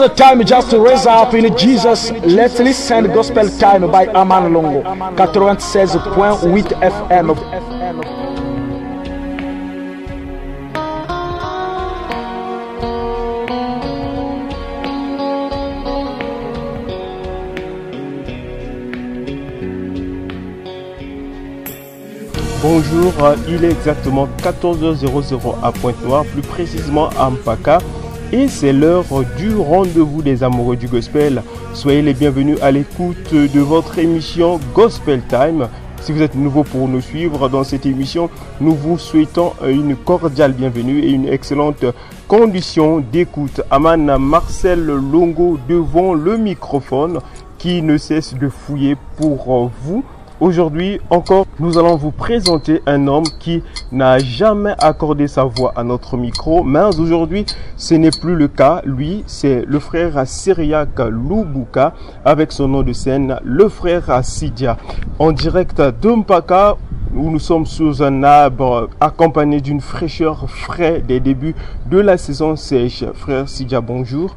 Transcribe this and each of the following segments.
is time just to raise up in Jesus. Let's listen Gospel Time by Aman Longo. 96.8 FM. Bonjour, euh, il est exactement 14h00 à Pointe-Noire, plus précisément à Mpaka, et c'est l'heure du rendez-vous des amoureux du gospel. Soyez les bienvenus à l'écoute de votre émission Gospel Time. Si vous êtes nouveau pour nous suivre dans cette émission, nous vous souhaitons une cordiale bienvenue et une excellente condition d'écoute. Aman Marcel Longo devant le microphone qui ne cesse de fouiller pour vous. Aujourd'hui encore, nous allons vous présenter un homme qui n'a jamais accordé sa voix à notre micro, mais aujourd'hui, ce n'est plus le cas. Lui, c'est le frère Syriac Lubuka, avec son nom de scène, le frère Sidia. En direct d'Umpaka, où nous sommes sous un arbre accompagné d'une fraîcheur frais des débuts de la saison sèche. Frère Sidia, bonjour.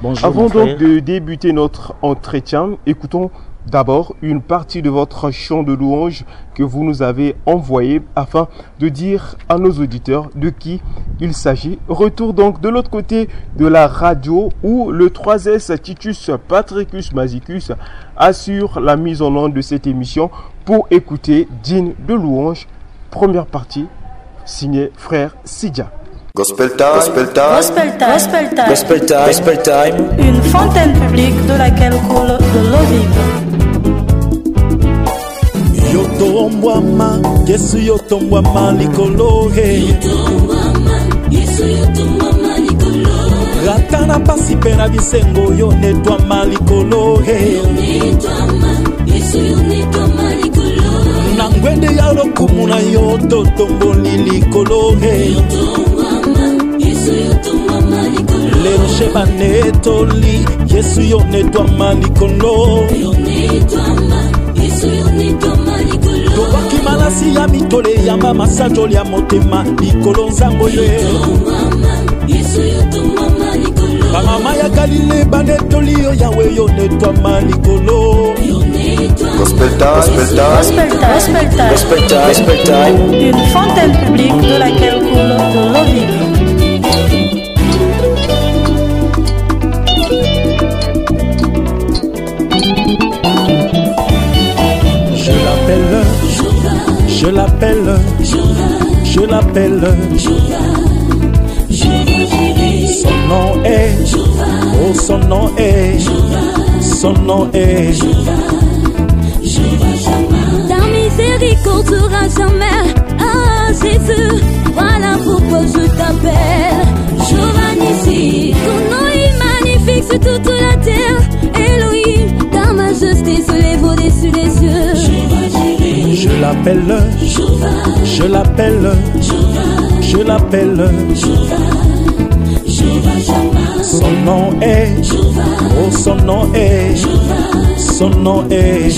Bonjour. Avant donc de débuter notre entretien, écoutons d'abord une partie de votre chant de louange que vous nous avez envoyé afin de dire à nos auditeurs de qui il s'agit. Retour donc de l'autre côté de la radio où le 3S Titus Patricus Mazicus assure la mise en onde de cette émission pour écouter digne de louange. Première partie signée frère Sidia. Gospel time, gospel time, Gospel Time. Gospel Time. Gospel time. Gospel time. Une fontaine publique de laquelle coule de l'eau vive. yotombwama yesu yotombwama likolo he ata na pasi mpe na bisengo yo netwama likolo he na ngwende ya lokumu na yo totomboli netoli yesu yo netwama likolo. Tobwaki malasi ya mitole eyamba masajoli ya motema likolo nzambo ye bamama ya galile banetoli yo yawe yo netwama likolo. Une fontaine publique de laquelle coule de l'eau son nom est Ta miséricorde sera jamais Ah Jésus, voilà pourquoi je t'appelle. Giovanni, ton nom est magnifique sur toute la terre. Elohim, ta majesté se lève au-dessus des cieux je l'appelle. Je l'appelle. Je l'appelle son nom est oh son nom est son nom est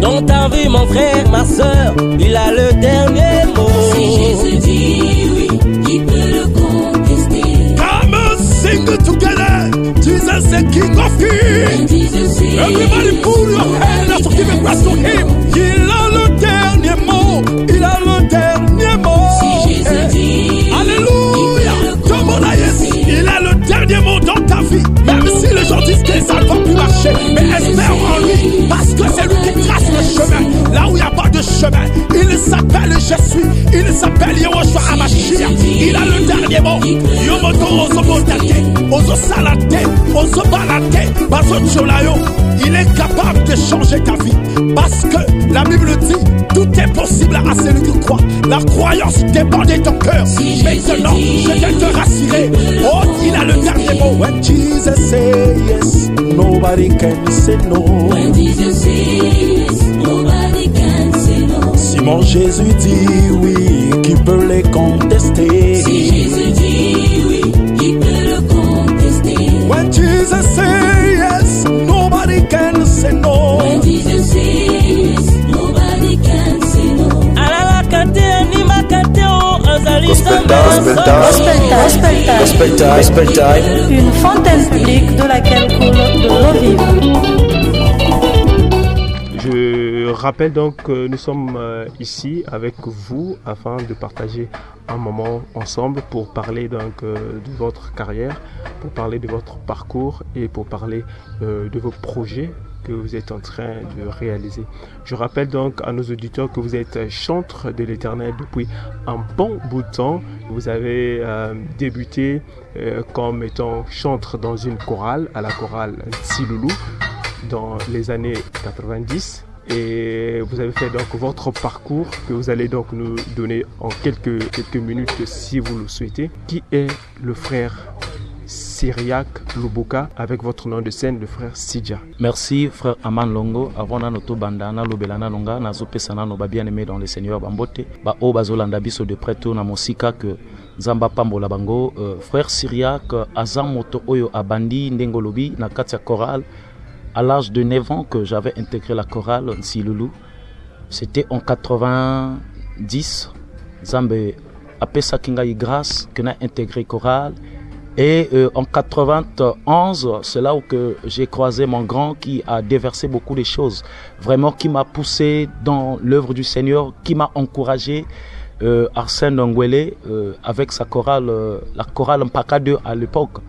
Dans ta vie, mon frère, ma soeur, il a le dernier mot. Si Jésus dit oui, qui peut le contester Come and sing together. Jesus the King of Kings. Everybody put your hands up, give a praise to Him. Il a le dernier mot. Il a mais espère en lui, parce que c'est lui qui trace le chemin. Là où il n'y a pas de chemin, il s'appelle Je suis. Il s'appelle Yehoshua Amashia. Il a le dernier mot. Yomoto Ozobotate, Ozosalate, Ozobalate, Bazotcholayo. Il est capable de changer ta vie. Parce que la Bible dit tout est possible à celui qui croit. La croyance dépend de ton cœur. Maintenant, je vais te rassurer. Oh, il a le dernier mot. When Jesus say yes, nobody can say no. When Jesus says, nobody can say mon Jésus dit oui, qui peut les contester? Si Jésus dit oui, qui peut le contester? When Jesus say yes, nobody can say no. When Jesus says, nobody can say no. alalaka te animaka te o azali time. Gospel time. une fontaine publique de laquelle coule de l'eau vive. Je rappelle donc que nous sommes euh, ici avec vous afin de partager un moment ensemble pour parler donc euh, de votre carrière, pour parler de votre parcours et pour parler euh, de vos projets que vous êtes en train de réaliser. Je rappelle donc à nos auditeurs que vous êtes chantre de l'Éternel depuis un bon bout de temps. Vous avez débuté comme étant chantre dans une chorale, à la chorale Siloulou dans les années 90 et vous avez fait donc votre parcours que vous allez donc nous donner en quelques, quelques minutes si vous le souhaitez. Qui est le frère Syriac Lubuka avec votre nom de scène, le frère Sidja Merci frère Aman Longo. Avant na noto banda na lobela na nonga nazopesa nano babien aimé dans le Seigneur bambote ba o bazolanda biso de près mosika que nzamba pambola bango. Euh, frère Syriac euh, aza moto oyo abandi ndenge olobi na kati à l'âge de 9 ans que j'avais intégré la chorale Nsilulu c'était en 90 nzambe apesaki ngai grâce que na intégré chorale et euh, en 91, c'est là où que j'ai croisé mon grand qui a déversé beaucoup de choses, vraiment qui m'a poussé dans l'œuvre du Seigneur, qui m'a encouragé. Euh, Arsène Ngwele euh, avec sa chorale, la chorale Mpaka 2 à l'époque.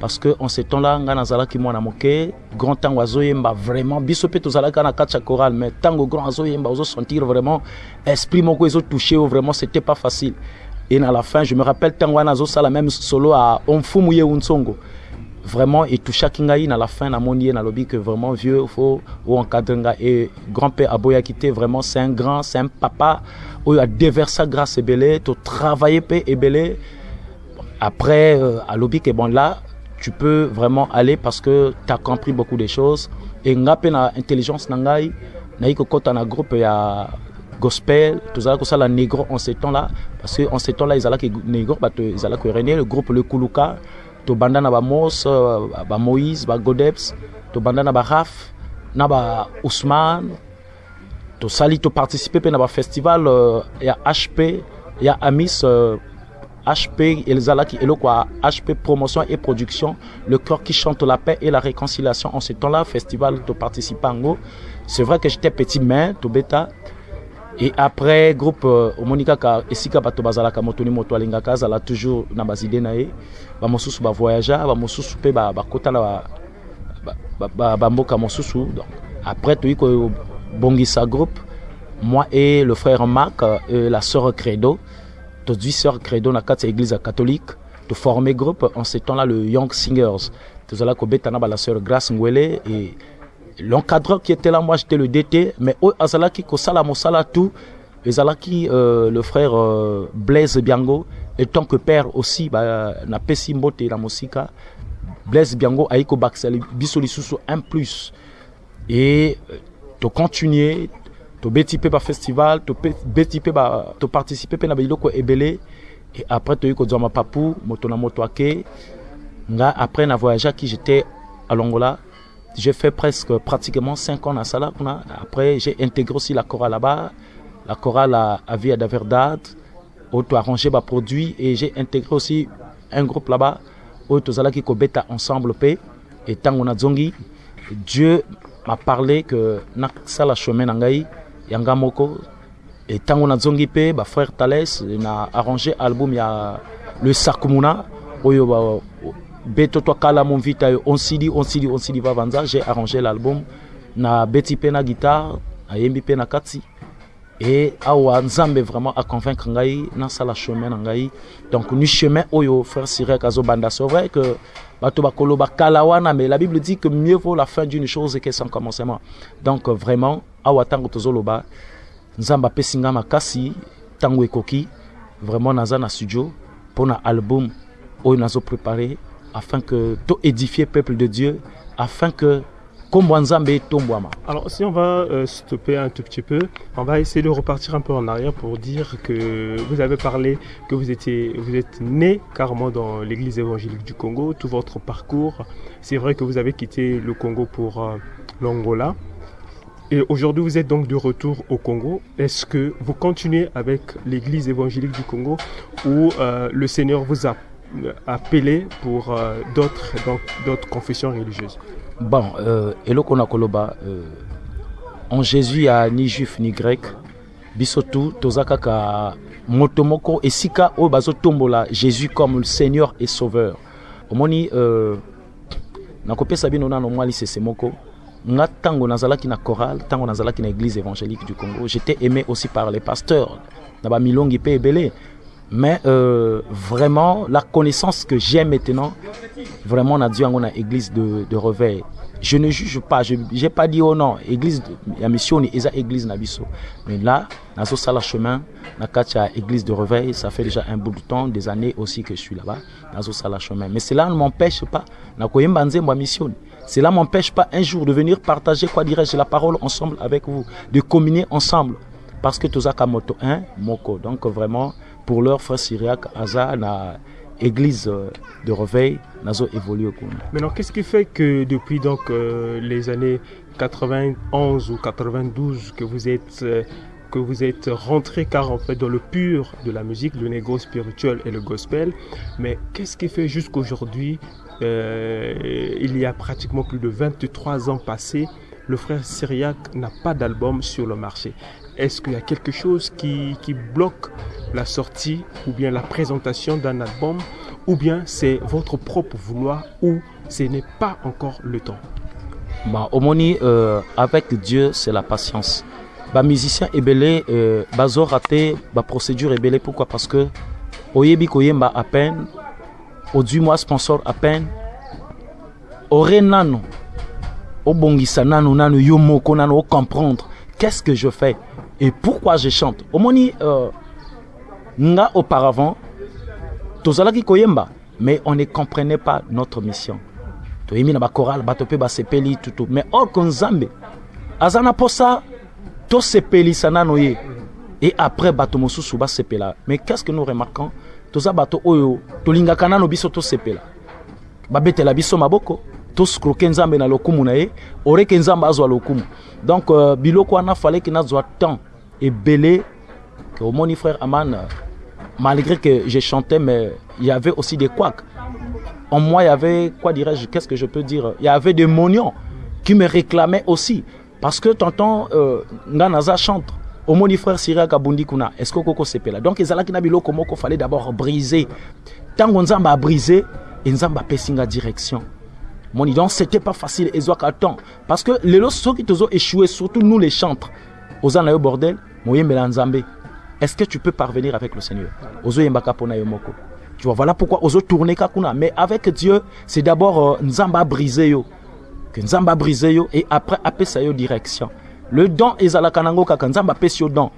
Parce que en ce temps-là, nga nazalaki mwana moke, grand temps azoyemba vraiment, biso pe tozalaka na kati ya chorale, mais tango grand azoyemba, ozo sentir vraiment esprit moko ezo touché, vraiment c'était pas facile. Et à la fin, je me rappelle tango wana azosala même solo à Omfumu ye Unsongo. Vraiment, et tout chaque ngai à la fin, na moni na lobby que vraiment vieux, faut ou encadrer et grand-père Aboya quitté vraiment, c'est un grand, c'est un papa, où il a déversé grâce et belé, tu travaillé pe et belé. Après, euh, lobby que bon là, tu peux vraiment aller parce que tu as compris beaucoup de choses. Et ngape na intelligence na iko kota na groupe ya gospel tozala kosala négro en ce temps là parce que en ce temps là ezalaki négro bato ezalaki renie le groupe le kuluka tobanda na bamos euh, bamoïse bagodeps tobanda na baraf na ba ousmane tosali toparticipe mpe na bafestival euh, ya hp ya amis euh, HP HP promotion et production le cœur qui chante la paix et la réconciliation en ce temps-là festival to participe yango c'est vrai que j'étais petit mais to beta et après groupe euh, omoni kaka esika bato bazalaka moto ni moto alingaka azala toujours na bazide na ye bamosusu bavoyagea bamosusu mpe bakota na bamboka mosusu. Donc après toyi kobongisa groupe moi et le frère Marc et la sœur Credo tozwi sœur Credo na kati ya église catholique to former groupe en ce temps-là le Young Singers. Tozala kobeta na ba la sœur Grace Ngwele et l'encadreur qui était là moi j'étais le DT mais oyo azalaki kosala mosala tout. Ezalaki euh, le frère euh, Blaise Biango et tant que père aussi bah, napesi mbote na mosika Blaise Biango ayi kobakisa biso lisusu un plus. Et euh, to continuer tobeti mpe bafestival tobeti mpe toparticipe mpe na biloko ebele et après toyi kozwa mapapu moto na moto après na voyageaki j'étais à Longola j'ai fait presque pratiquement 5 ans à Sala après j'ai intégré aussi la chorale là-bas la chorale à, à Via da Verdad où tu arrangé ma produit et j'ai intégré aussi un groupe là-bas où tu qui kobeta ensemble pe. Et tant on a zongi Dieu m'a parlé que na sala chemin nangai yanga moko. Et tant on a zongi pe ba frère Thalès na arrangé album ya le Sakumuna oyo ba beto to kala mon vita on sidi on sidi on sidi va vanza j'ai arrangé l'album. Na beti pe na guitare ayembi pe na kati et awa nzambe vraiment a convaincre ngai nasala chemin ngai donc ni chemin oyo frère sirek azobanda. C'est vrai que bato bakoloba kala wana mais la bible dit que mieux vaut la fin d'une chose que son commencement. Donc vraiment que alors si on va euh, stopper un tout petit peu, on va essayer de repartir un peu en arrière pour dire que vous avez parlé que vous êtes né carrément dans l'Église évangélique du Congo, tout votre parcours. C'est vrai que vous avez quitté le Congo pour euh, l'Angola. Et aujourd'hui, vous êtes donc de retour au Congo. Est-ce que vous continuez avec l'Église évangélique du Congo ou euh, le Seigneur vous a appelé pour d'autres d'autres confessions religieuses? Bon euh, eloko koloba euh, en jésus ya ni juif ni grec. Biso tu toza kaka moto moko esika oyo bazotombola jésus comme seigneur et sauveur. Omoni euh, nakopesa bino nano mwa lisese moko nga ntango nazalaki na chorale ntango nazalaki na église évangélique du congo j'étais aimé aussi par les pasteurs na bamilongi mpe ebele. Mais euh, vraiment la connaissance que j'ai maintenant vraiment na Dieu en église de, de réveil je ne juge pas je n'ai pas dit oh non église la mission ni eza église na biso. Mais là nazo sala chemin na katia église de réveil ça fait déjà un bout de temps des années aussi que je suis là-bas nazo sala chemin. Mais cela ne m'empêche pas na koyemba nzembo mission cela m'empêche pas un jour de venir partager quoi dirais-je la parole ensemble avec vous de communier ensemble. Parce que tozaka moto un moko donc vraiment pour leur frère syriaque aza na église de réveil nazo évolué Maintenant qu'est-ce qui fait que depuis donc euh, les années 91 ou 92 que vous êtes euh, que vous êtes rentré car en fait dans le pur de la musique, le négo spirituel et le gospel. Mais qu'est-ce qui fait jusqu'aujourd'hui, euh, il y a pratiquement plus de 23 ans passés, le frère syriaque n'a pas d'album sur le marché? Est-ce qu'il y a quelque chose qui, qui, bloque la sortie ou bien la présentation d'un album? Ou bien c'est votre propre vouloir ou ce n'est pas encore le temps? Bah, Omoni, euh, avec Dieu, c'est la patience. Bah, musicien ebele, euh, bazo raté, bah, procédure ebele, pourquoi? Parce que oyebi koyemba à peine, au du mois sponsor à peine, ore nano, obongisa nano nano yo moko nano comprendre. Qu'est-ce que je fais? Et pourquoi je chante? Omoni euh, nga auparavant tozalaki koyemba mais on ne comprenait pas notre mission. Toyembi na bachoral bato mpe basepeli tutu mais or ko nzambe aza na tosepelisa nano ye. Et après bato mosusu basepela. Mais qu'est-ce que nous remarquons? Toza bato oyo tolingaka nano biso tosepela. Babetela biso maboko toscroke nzambe na lokumu na ye oreke nzambe azwa lokumu. Donc euh, biloko wana faleki nazwa temps ebele. Omoni frère aman malgré que je chantais mais il y avait aussi des couacs. En moi il y avait quoi dirais-je qu'est-ce que je peux dire? Il y avait des mognons qui me réclamaient aussi parce que tonton euh, nga naza chante omoni frère siriak abundi kuna est ce que okoko sepela? Donc ezalaki na biloko moko fallait d'abord briser. Ntango nzambe abrise nzambe apesi nga direction. Moni donc c'était pas facile ezwaka temps parce que lelo soki tozo échoué surtout nous les chantres oza na yo bordel nzambe est-ce que tu peux parvenir avec le seigneur? Ozoyembaka mpona moko. Tu vois voilà pourquoi ozotourne ka kuna mais avec dieu c'est d'abord euh, nzambe abrise yo que nzambe abrise yo et après apesa yo direction. Le don ezalaka nango kaka. Nzambe apesi don.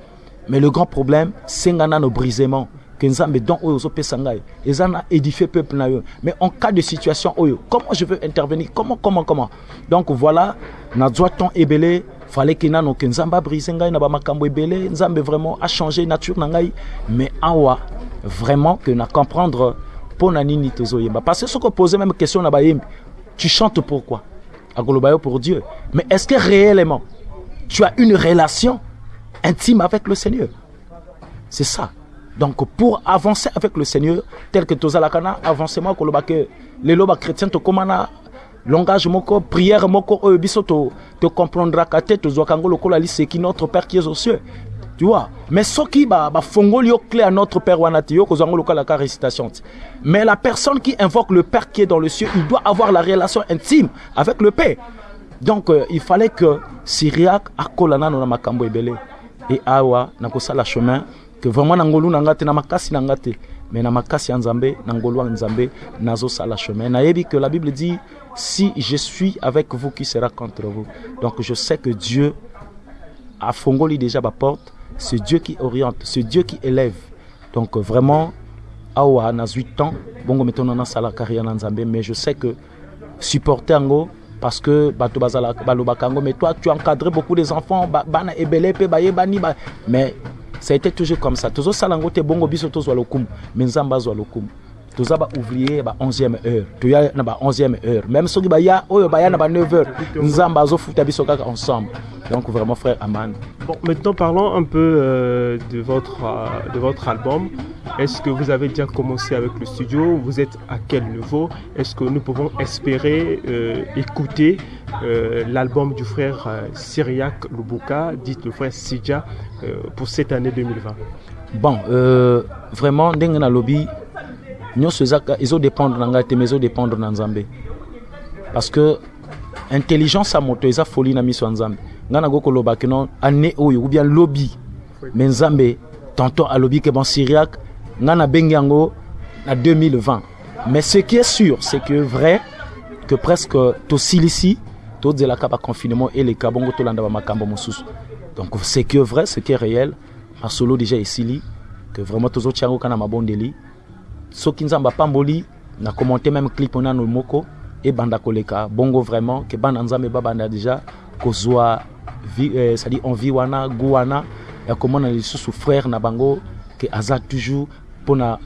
Mais le grand problème senga nano brisement que nzambe don oyo ozopesa ngai eza na édifier peuple na yo. Mais en cas de situation oyo comment je veux intervenir? Comment comment comment? Donc voilà nazwa ton ebele fallait ke nano ke nzambe abrise ngai na bamakambo ebele nzambe vraiment a changé nature na ngai. Mais awa vraiment que na comprendre mpo na nini tozoyemba? Parce que soki opose même question na bayembi tu chantes pourquoi? Akoloba yo pour dieu. Mais est ce que réellement tu as une relation intime avec le seigneur? C'est ça. Donc pour avancer avec le seigneur tel que tozalaka na avancement koloba ke lelo bachrétien tokóma na langage moko prière moko oyo biso tocomprendraka te tozwaka yango lokola liseki notre père qui est aux cieux tu vois mais soki bafongoli yo clé à notre père ka récitation. Mais la personne qui invoque le père qui est dans le cieux il doit avoir la relation intime avec le père. Donc euh, il fallait que syriac akola nano na makambo ebele. Et awa nakosala chemin que vraiment na ngolu na nga na makasi na nga mais na makasi ya nzambe na ngolu ya nzambe nazosala chemin. Que la bible dit si je suis avec vous qui sera contre vous. Donc je sais que dieu afongoli déjà baporte c'est dieu qui oriente c'est dieu qui élève. Donc vraiment awa nazwi temps bongo metono nasala carrière mais je sais que supporter parce que bato tu encadré beaucoup des enfants ba- bana mais ça a été toujours comme ça. Te bongo mais toza baouvrier ba 11e heure. Toya na ba 11e heure. Même soki baya oyo baya na ba 9 heure nzambe azofuta biso kaka ensemble. Donc vraiment frère aman Bon, maintenant parlons un peu euh, de, votre, euh, de votre album. Est-ce que vous avez déjà commencé avec le studio? Vous êtes à quel niveau? Est-ce que nous pouvons espérer euh, écouter l'album du frère Syriac Lubuka, dit le frère Sidja, pour cette année 2020 bon vraiment ndenge nalobi nyonso ezodépendre na ngai te mais ezodépendre na nzambe. Parce que intelligence ya moto eza folie na miso ya nzambe. Ngai koloba keno ane oyo ou bien lobi mais nzambe tonton alobi ke bon syriac ngai nabengi yango na 2020 mais ce qui est sûr c'est que vrai que presque tosilisi tozelaka baconfinement eleka bongo tolanda bamakambo mosusu. Donc ce qui est vrai ce qui est réel masolo déjà esili que vraiment tozotia yango kana mabondeli soki nzambe apamboli na commenté même clip nano moko ebanda koleka. Bongo vraiment ke bana nzambe babanda déjà kozwa eh, cestadire envie wana gu wana ya komona lisusu frère na bango ke aza toujours mpona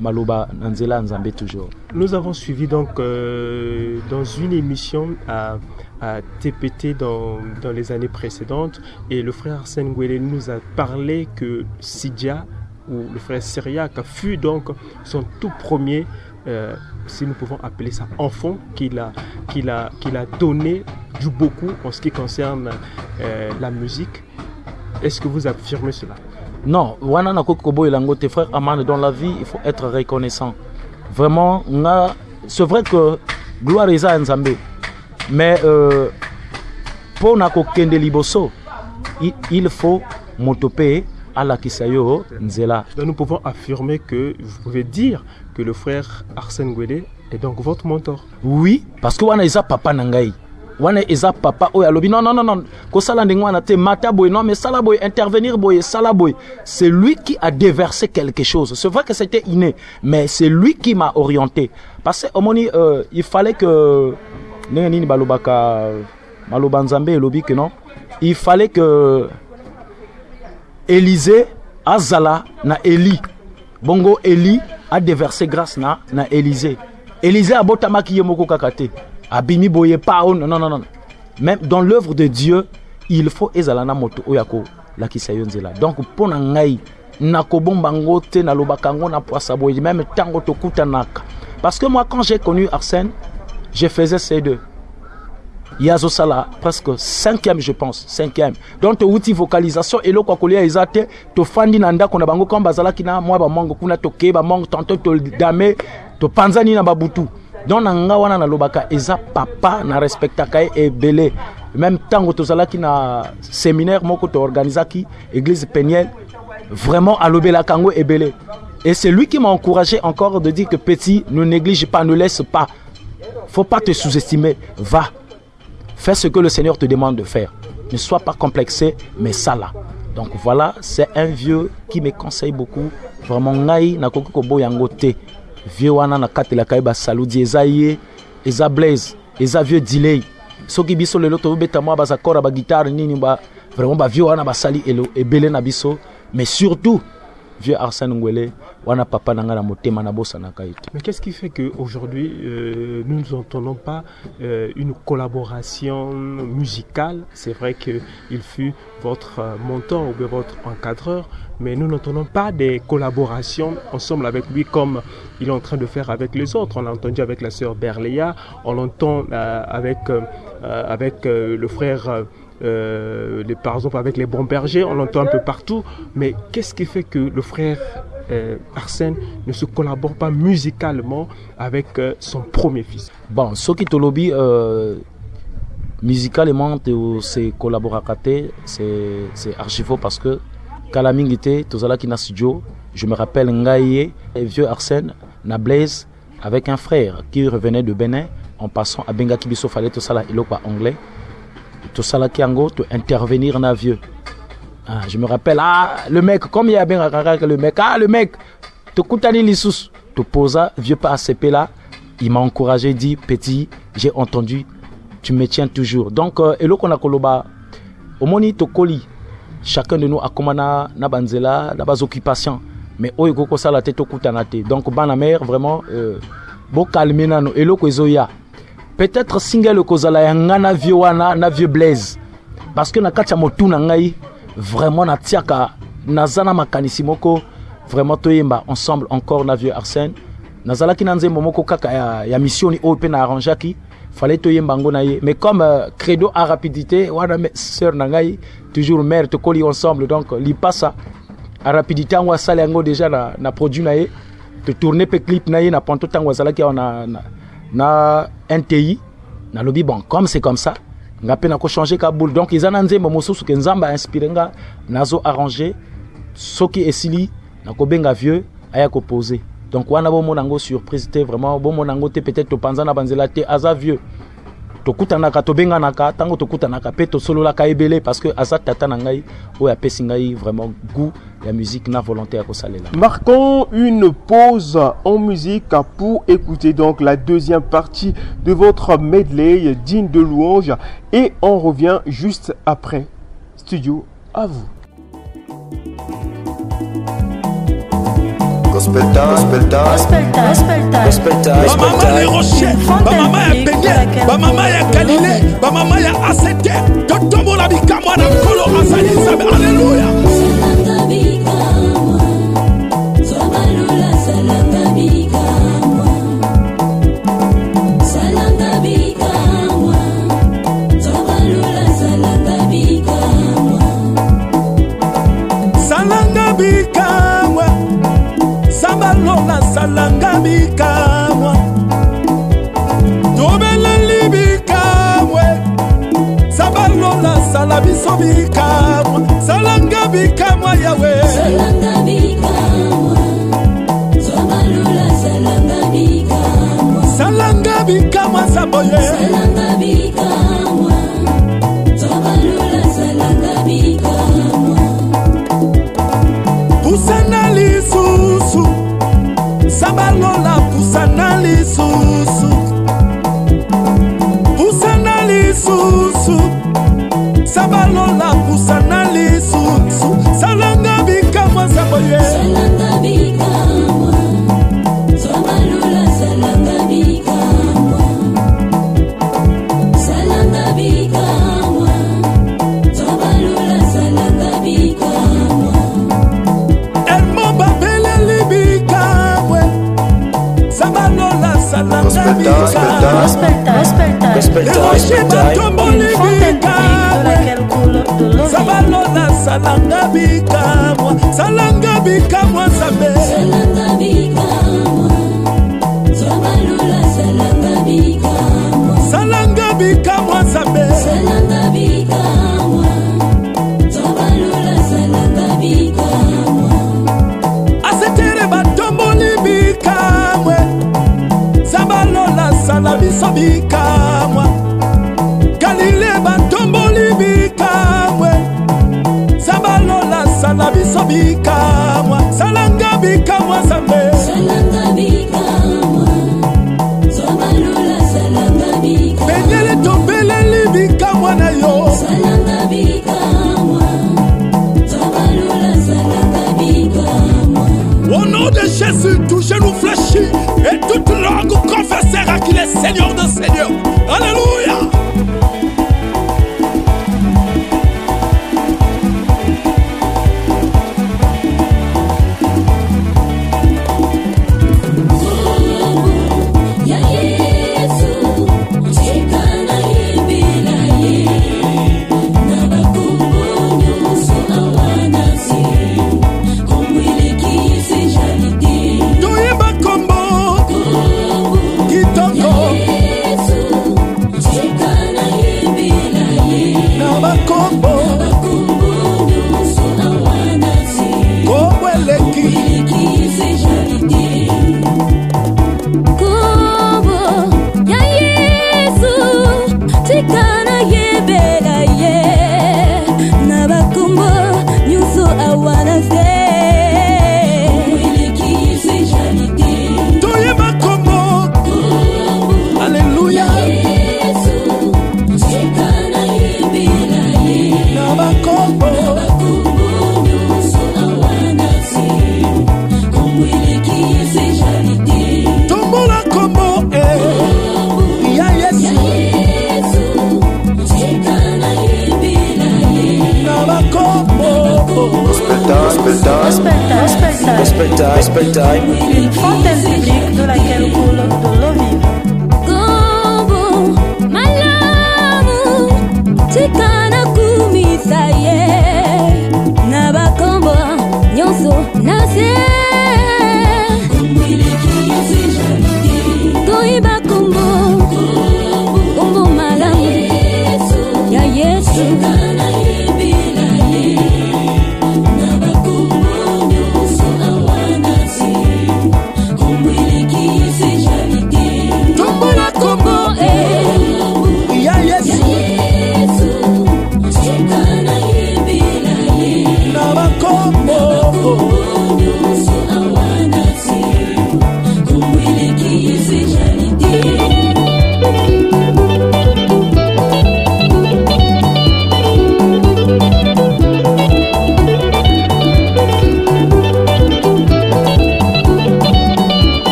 maloba nzela nzambe toujours. Nous avons suivi donc euh, dans une émission à, à TPT dans, dans les années précédentes et le frère Arsène Gouelé nous a parlé que Sidia ou le frère Syriac fut donc son tout premier, euh, si nous pouvons appeler ça, enfant qu'il a, qu'il a, qu'il a donné du beaucoup en ce qui concerne euh, la musique. Est-ce que vous affirmez cela? Non. Wana amane dans la vie il faut être reconnaissant. Vraiment c'est vrai que gloire eza ya nzambe mais euh, mpo na kokende liboso il, il faut moto nous pouvons affirmer que, vous pouvez dire que le frère Arsène Gouelé est donc votre mentor. oui parce que wana eza papa na ngai. Wana eza papa oyo alobi. Non non non non. Kosala ndenge wana te mata boye. Non mais sala boye intervenir boye sala boye. C'est lui qui a déversé quelque chose. C'est vrai que c'était inné mais c'est lui qui m'a orienté. Parce que omoni euh, il fallait que ndenge nini balobaka maloba nzambe elobi que non? Il fallait que Élisée azala na Eli bongo Eli a déversé grâce na na Élisée Élisée abotamaki ye moko kaka te. Abimi boye pa non non non même dans l'œuvre de Dieu il faut ezala na moto oyo akolakisa yo nzela. Donc mpo na ngai nakobomba ngo te na poisa boye. Même ntango tokutanaka. Parce que moi quand j'ai connu Arsène je faisais ces deux ye azosala presque cinquième je pense cinquième. Donc touti vocalisation eloko ya kolia eza te tofandi na ndako na bango kama bazalaki na mwa bamongo kuna tokei bamongo tanto todame topanzani na babutu donc na nga wana nalobaka eza papa na respectaka ye ebele. Même ntango tozalaki na séminaire moko toorganizaki église peniel vraiment alobelaka yango ebele. Et c'est lui qui m'a encouragé encore de dire que petit ne néglige pas ne laisse pas. Faut pas te sous-estimer. Va Fais ce que le Seigneur te demande de faire. Ne sois pas complexé, mais ça là. Donc voilà, c'est un vieux qui me conseille beaucoup. Vraiment, ngai na koki kobo yango. Vieux wana na katela kai ba saludi eza ye, eza blaze, eza vieux delay. Soki biso lelo to beta mwa ba zakora ba guitare nini ba vraiment ba vieux wana ba sali elo ebele na biso, mais surtout vieux Arsène Ngwele wana papa nanga na motema. Mais qu'est-ce qui fait qu'aujourd'hui, euh, nous n'entendons pas euh, une collaboration musicale? C'est vrai qu'il fut votre euh, mentor ou bien votre encadreur, mais nous n'entendons pas des collaborations ensemble avec lui comme il est en train de faire avec les autres. On l'a entendu avec la sœur Berléa, on l'entend euh, avec, avec le frère... euh, les- par exemple avec les bons bergers, on l'entend un peu partout, mais qu'est-ce qui fait que le frère euh, Arsène ne se collabore pas musicalement avec euh, son premier fils? Bon soki tolobi musicalement c'est collaboraka te c'est c'est archi faux parce que kala mingi te tozalaki na studio. Je me rappelle ngai ye vieux arsène na blaise avec un frère qui revenait de benin en passant abengaki biso fale tosala anglais tosalaki yango tointervenir na vieux ah, je me rappelle ah le mec comme ye abengaka kaka le mec ah le mec tokutani lisusu toposa vieux pa acp là il m'a encouragé dit petit j'ai entendu tu me tiens toujours. Donc euh, eloko na koloba omoni tokoli chacun de nous akoma na, banzela na bazoccupation mais oyo ekoki kosala te tokutana te. Donc bana mare vraiment euh, bokalme nano eloko ezoya peut-être single ekozala ya na vieux wana na vieux blaise. Parce que na kati ya motu na ngai vraiment natiaka naza na makanisi moko vraiment toyemba ensemble encore na vieux arsène. Nazalaki na nzembo moko kaka ya, ya missioni oyo mpe na arrangeaki fallait toyemba yango na mais comme euh, credo a rapidité wana sœur na ngai toujours mare tokoli ensemble donc lipasa a rapidité yango asala yango déjà na, na produit na ye totourne mpe clip na ye na panto ntango azalaki awa na, na, na nti nalobi bon comme c'est comme ça nga mpe nakochange ka boule. Donc eza na mosusu ke nzambe ainspire nga nazo arrange soki esili nakobenga vieux aya kopose donc wana bomona yango surprise te vraiment bomona yango te peut-être na banzela te vieux tokutanaka tobenganaka ntango tokutanaka mpe tosololaka ebele parce que aza tata na ngai oyo apesi ngai vraiment goût ya musique na volonté ya kosalela Marquons une pause en musique pour écouter donc la deuxième partie de votre medley digne de louange et on revient juste après. Studio à vous. Gospel bamama ya time. rocher bamama ya bene bamama ya galile bamama ya asete totombola bikamwa na nkolo azali nzambe. Alleluya tobelanga bikamwa tobeleli bikamwe sabalola sala biso bikamwa salanga bikamwa yawe. Salanga bikamwa salanga bikamwa saboye. Salanga Jésus, tout genou fléchi et toute langue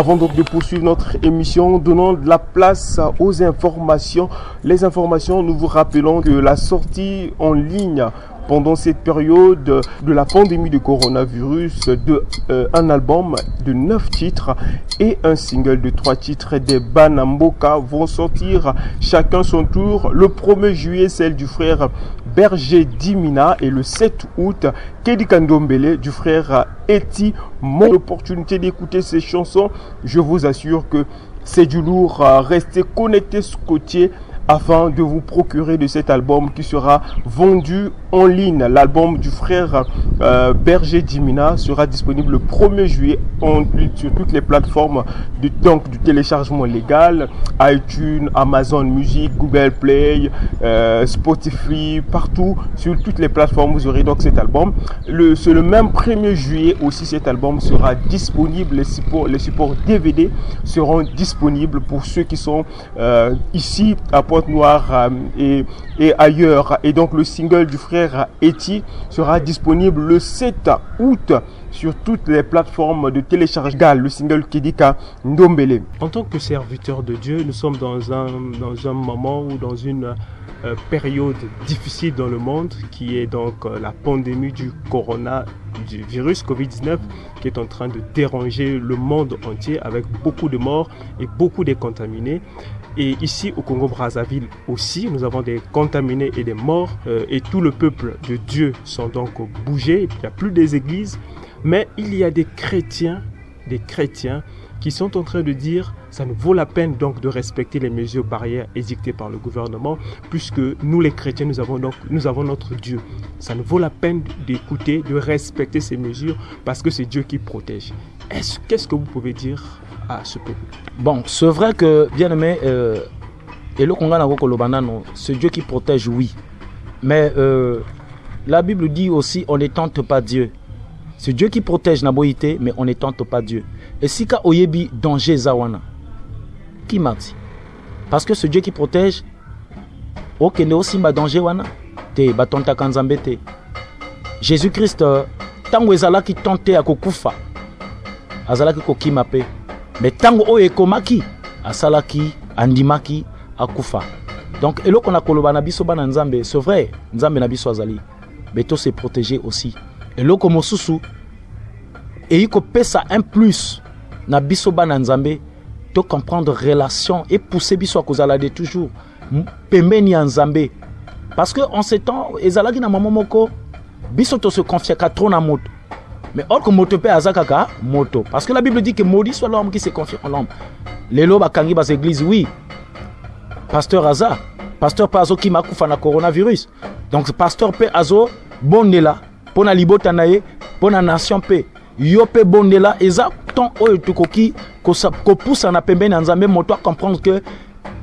Avant donc de poursuivre notre émission, donnons de la place aux informations. Les informations, nous vous rappelons que la sortie en ligne pendant cette période de la pandémie de coronavirus de euh, un album de 9 titres et un single de 3 titres des Banamboka vont sortir chacun son tour. Le 1er juillet, celle du frère Berger Dimina et le 7 août, Kedi Kandombele du frère Eti. Mon opportunité d'écouter ces chansons, je vous assure que c'est du lourd. Restez connectés scottiers afin de vous procurer de cet album qui sera vendu en ligne. L'album du frère euh, Berger Dimina sera disponible le 1er juillet sur toutes les plateformes du, donc, du téléchargement légal, iTunes, Amazon Music, Google Play, euh, Spotify, partout sur toutes les plateformes vous aurez donc cet album. Le, c'est le même 1er juillet aussi cet album sera disponible. Les supports, les supports DVD seront disponibles pour ceux qui sont euh, ici à Euh, et, ailleurs. Et donc le single du frère Eti sera disponible le 7 août sur toutes les plateformes de téléchargement. Le single Kedika Ndombele. En tant que serviteur de Dieu, nous sommes dans un, dans un moment ou dans une euh, période difficile dans le monde qui est donc euh, la pandémie du corona du virus Covid-19 qui est en train de déranger le monde entier avec beaucoup de morts et beaucoup de contaminés. Et ici au Congo-Brazzaville aussi, nous avons des contaminés et des morts. euh, et tout le peuple de Dieu sont donc bougés. Il n'y a plus des églises. Mais il y a des chrétiens, des chrétiens qui sont en train de dire ça ne vaut la peine donc de respecter les mesures barrières édictées par le gouvernement puisque nous les chrétiens nous avons donc nous avons notre Dieu. Ça ne vaut la peine d'écouter, de respecter ces mesures parce que c'est Dieu qui protège. Est-ce qu'est-ce que vous pouvez dire? Peuple Bon, c'est vrai que, bien aimé, et le Congo c'est Dieu qui protège, oui. Mais euh, la Bible dit aussi on ne tente pas Dieu. C'est Dieu qui protège mais on ne tente pas Dieu. Et si ka oyebi danger zawana, qui m'a dit? Parce que c'est Dieu qui protège, ok, ne aussi ma danger wana, te batonta kanzambe te. Jésus-Christ, euh, tango ezala qui tentait à kokufa, azalaki kokima mpe me ntango oyo ekomaki asalaki andimaki akufa. Donc eloko na koloba na biso bana nzambe c'est vrai nzambe na biso azali me to se protéger aussi. Eloko mosusu eyi kopesa un plus na biso bana nzambe to comprendre relation epousse biso ya de toujours pembeni ya nzambe. Parce que en ce temps ezalaki na mama moko biso tose confiaka trop na moto mais or moto mpe aza kaka moto. Parce que la bible dit que maudit soit l'homme qui se confie en l'homme. Lelo bakangi bas église oui. Pasteur aza pasteur mpe azokima na coronavirus. Donc pasteur mpe azobondela mpo na libota na ye mpo na nation mpe yo mpe bondela eza temps oyo tokoki kopusana pembeni ya nzambe moto acomprendre que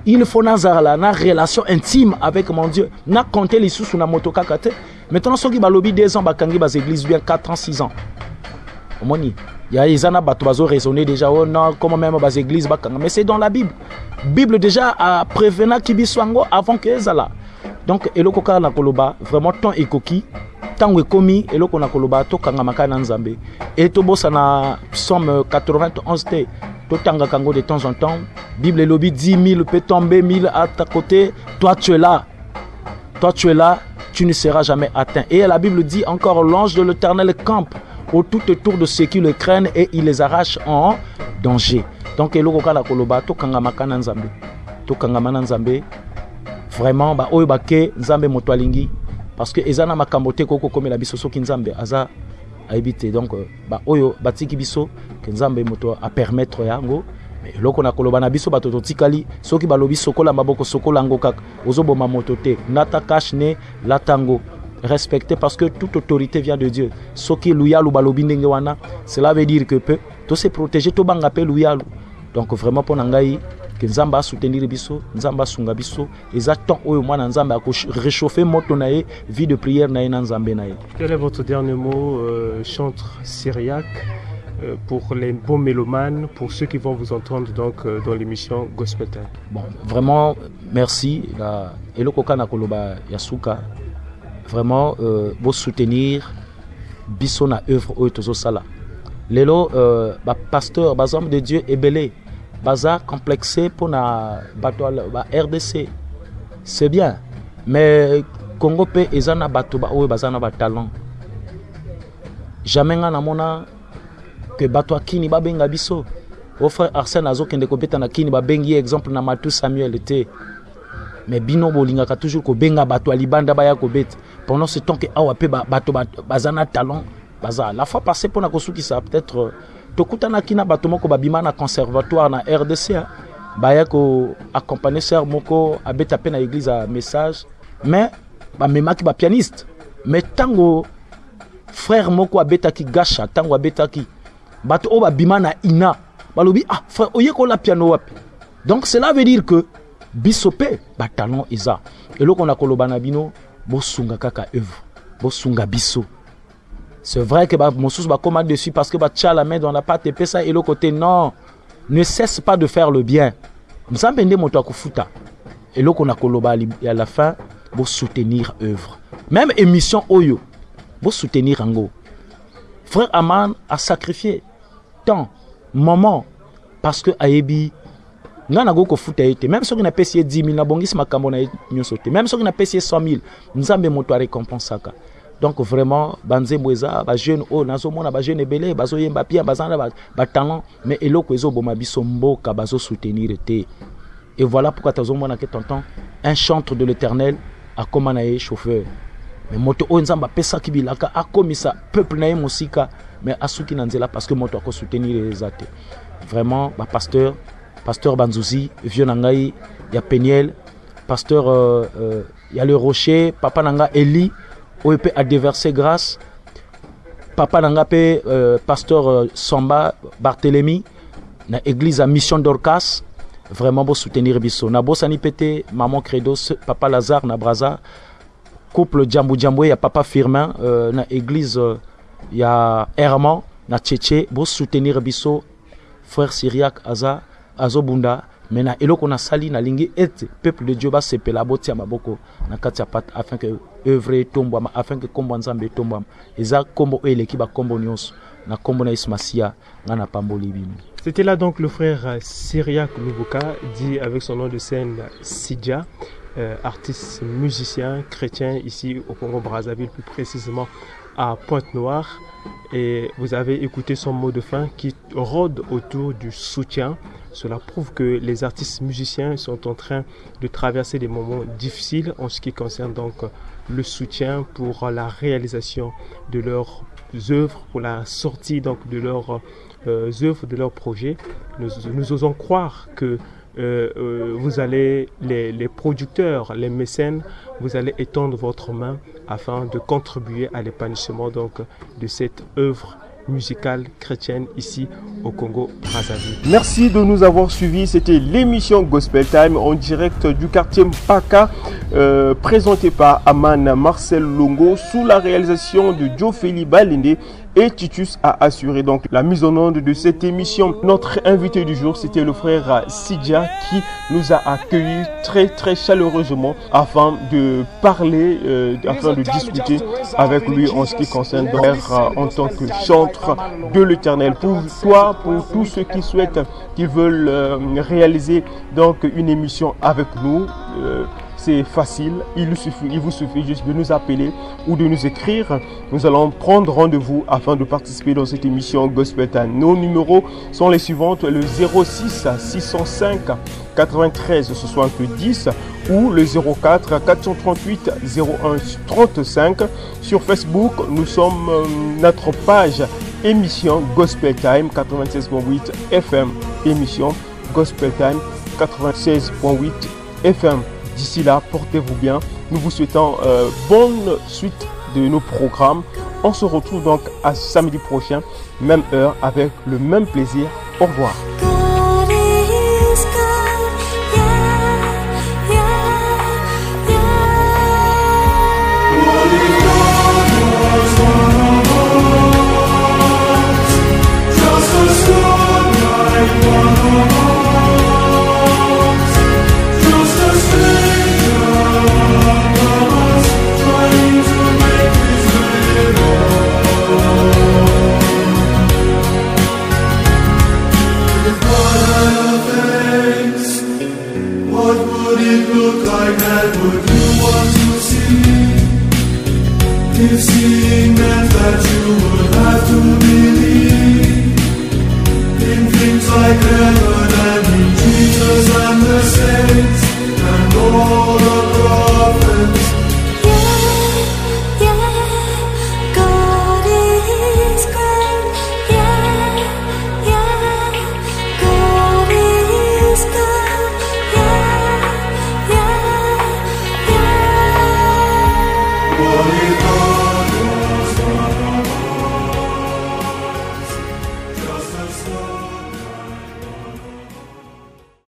il faut nazala na relation intime avec mon dieu. Na compte lisusu na moto kaka te maintenant soki balobi 2 ans bakangi bas église bien 4 ans 6 ans. Omoni ya eza na bato bazoraisonne déjà. Oh non comment même bas église bakanga. Mais c'est dans la bible. Bible déjà aprévenaki biso yango avant que ezala. Donc eloko kaka na koloba vraiment temps ekoki. Ntango ekomi eloko na koloba tokangamaka na nzambe. E tobosana somme 91 te totangaka yango de temps en temps. Bible elobi 10 000 peut tomber 1000 à ta côté. Toi tu es là toi tu es là tu ne seras jamais atteint. Et la bible dit encore l'ange de l'éternel campe au tout autour de ceux qui le craignent et il les arrache en danger. Donc eloko kaka na koloba tokangamaka na nzambe. Tokangama na nzambe. Vraiment baoyo bake nzambe moto parce que eza na makambo te kokokomela biso soki nzambe aza ayebi te. Donc baoyo batiki biso ke nzambe moto apermettre yango eloko na koloba na biso bato totikali soki balobi sokola maboko sokola yango kaka. Ozoboma moto te. Nata kashe ne lata yango. Respecté parce que toute autorité vient de dieu. Soki luyalu balobi ndenge wana cela veut dire que peu tose protéger tobanga mpe luyalu. Donc vraiment mpo na ngai ke nzambe asoutenir biso nzambe asunga biso. Eza temps oyo mwana nzambe akoréchauffe moto na ye vie de prière na ye na nzambe na ye. Quel est votre dernier mot euh, chantre syriaque pour les bons mélomanes pour ceux qui vont vous entendre donc euh, dans l'émission gospel time. Bon vraiment merci. La eloko kaka na koloba ya suka. Vraiment euh, bosoutenir biso na œuvre oyo tozosala. Lelo euh, bapasteur bazambe de dieu ebele baza complexé bato ba rdc c'est bien mais congo mpe eza na bato oyo baza na batalent jamais ngai namona ke bato ya kini babenga biso. Arsène azokende kobeta na kini babengi ye exemple na matu samuel te. Mais bino bolingaka toujours kobenga bato ya baya kobeta. Pendant ce temps ke awa mpe bato baza na talent baza la fois passé mpona kosukisa peut-être tokutanaki na bato moko babima na conservatoire na rdc baya koaccompagne sœur moko abeta mpe na église ya message. Mais bamemaki bapianiste mais ntango frère moko abetaki gasha ntango abetaki bato oyo babima na ina balobi ah frère oyekola piano wapi? Donc cela veut dire que biso mpe batalent eza. Eloko na koloba na bino bosunga kaka œuvre bosunga biso. C'est vrai que mosusu bakoma dessus parce que batia la main dans la pate epesa eloko te non. Ne cesse pas de faire le bien. Nzambe nde moto akofuta eloko na koloba ya la fin bosoutenir œuvre même émission oyo bosoutenir yango frère aman a sacrifié temps moment parce que ayebi ngai nakoki kofuta ye te même soki napesi ye 10 000 nabongisi makambo na ye nyonso te même soki napesi ye 100 000 nzambe moto arécompensaka donc vraiment banzembo eza bajeune oyo nazomona bajeune ebele bazoyemba pia baza na batalent mais eloko ezoboma biso mboka bazosoutenir te et voilà pourquoi tozomona ke tonton un chantre de l'éternel akóma na ye chauffeur mais moto oyo nzambe apesaki bilaka akomisa peuple na ye mosika mais asuki na nzela parce que moto akosoutenir eza te. Vraiment bapasteur pasteur banzuzi vieux na ngai ya peniel pasteur euh, euh, ya le rocher papa na nga eli oyo mpe adeverse grâce. Papa na nga euh, pasteur euh, somba barthélemy na église ya mission dorcas. Vraiment bosoutenir biso. Nabosani mpe te maman credo papa lazare na braza couple jambu jambu ya papa firmin euh, na église euh, ya herman na tchetche bosoutenir biso frère syriaque aza azobunda me na eloko nasali nalingi ete peuple de dieu basepela botia maboko na kati ya pate afin œuvre etombwama afin ke nkombo ya nzambe nyonso na na C'était là donc le frère Syriac Lubuka, dit avec son nom de scène Sidja, euh, artiste musicien chrétien ici au Congo-Brazzaville, plus précisément à Pointe-Noire. Et vous avez écouté son mot de fin qui rôde autour du soutien. Cela prouve que les artistes musiciens sont en train de traverser des moments difficiles en ce qui concerne donc le soutien pour la réalisation de leurs œuvres, pour la sortie donc de leurs euh, œuvres, de leurs projets. Nous, nous osons croire que vous allez, les, producteurs, les mécènes, vous allez étendre votre main afin de contribuer à l'épanouissement de cette œuvre musicale chrétienne ici au Congo Brazzaville. Merci de nous avoir suivis. C'était l'émission Gospel Time en direct du quartier Mpaka, euh, présenté par Aman Marcel Longo sous la réalisation de Joe Feli Balinde et Titus a assuré donc la mise en onde de cette émission. Notre invité du jour, c'était le frère Sidia qui nous a accueillis très très chaleureusement afin de parler, euh, afin de discuter avec lui en ce qui concerne donc, euh, en tant que chantre de l'éternel. Pour toi, pour tous ceux qui souhaitent, qui veulent euh, réaliser donc une émission avec nous, facile. Il, suffit, il vous suffit juste de nous appeler ou de nous écrire. Nous allons prendre rendez-vous afin de participer dans cette émission Gospel Time. Nos numéros sont les suivantes le 06 605 93 70 ou le 04 438 01 35. Sur Facebook, nous sommes euh, notre page émission Gospel Time 96.8 FM. Émission Gospel Time 96.8 FM. D'ici là, portez-vous bien. Nous vous souhaitons euh, bonne suite de nos programmes. On se retrouve donc à samedi prochain, même heure, avec le même plaisir. Au revoir.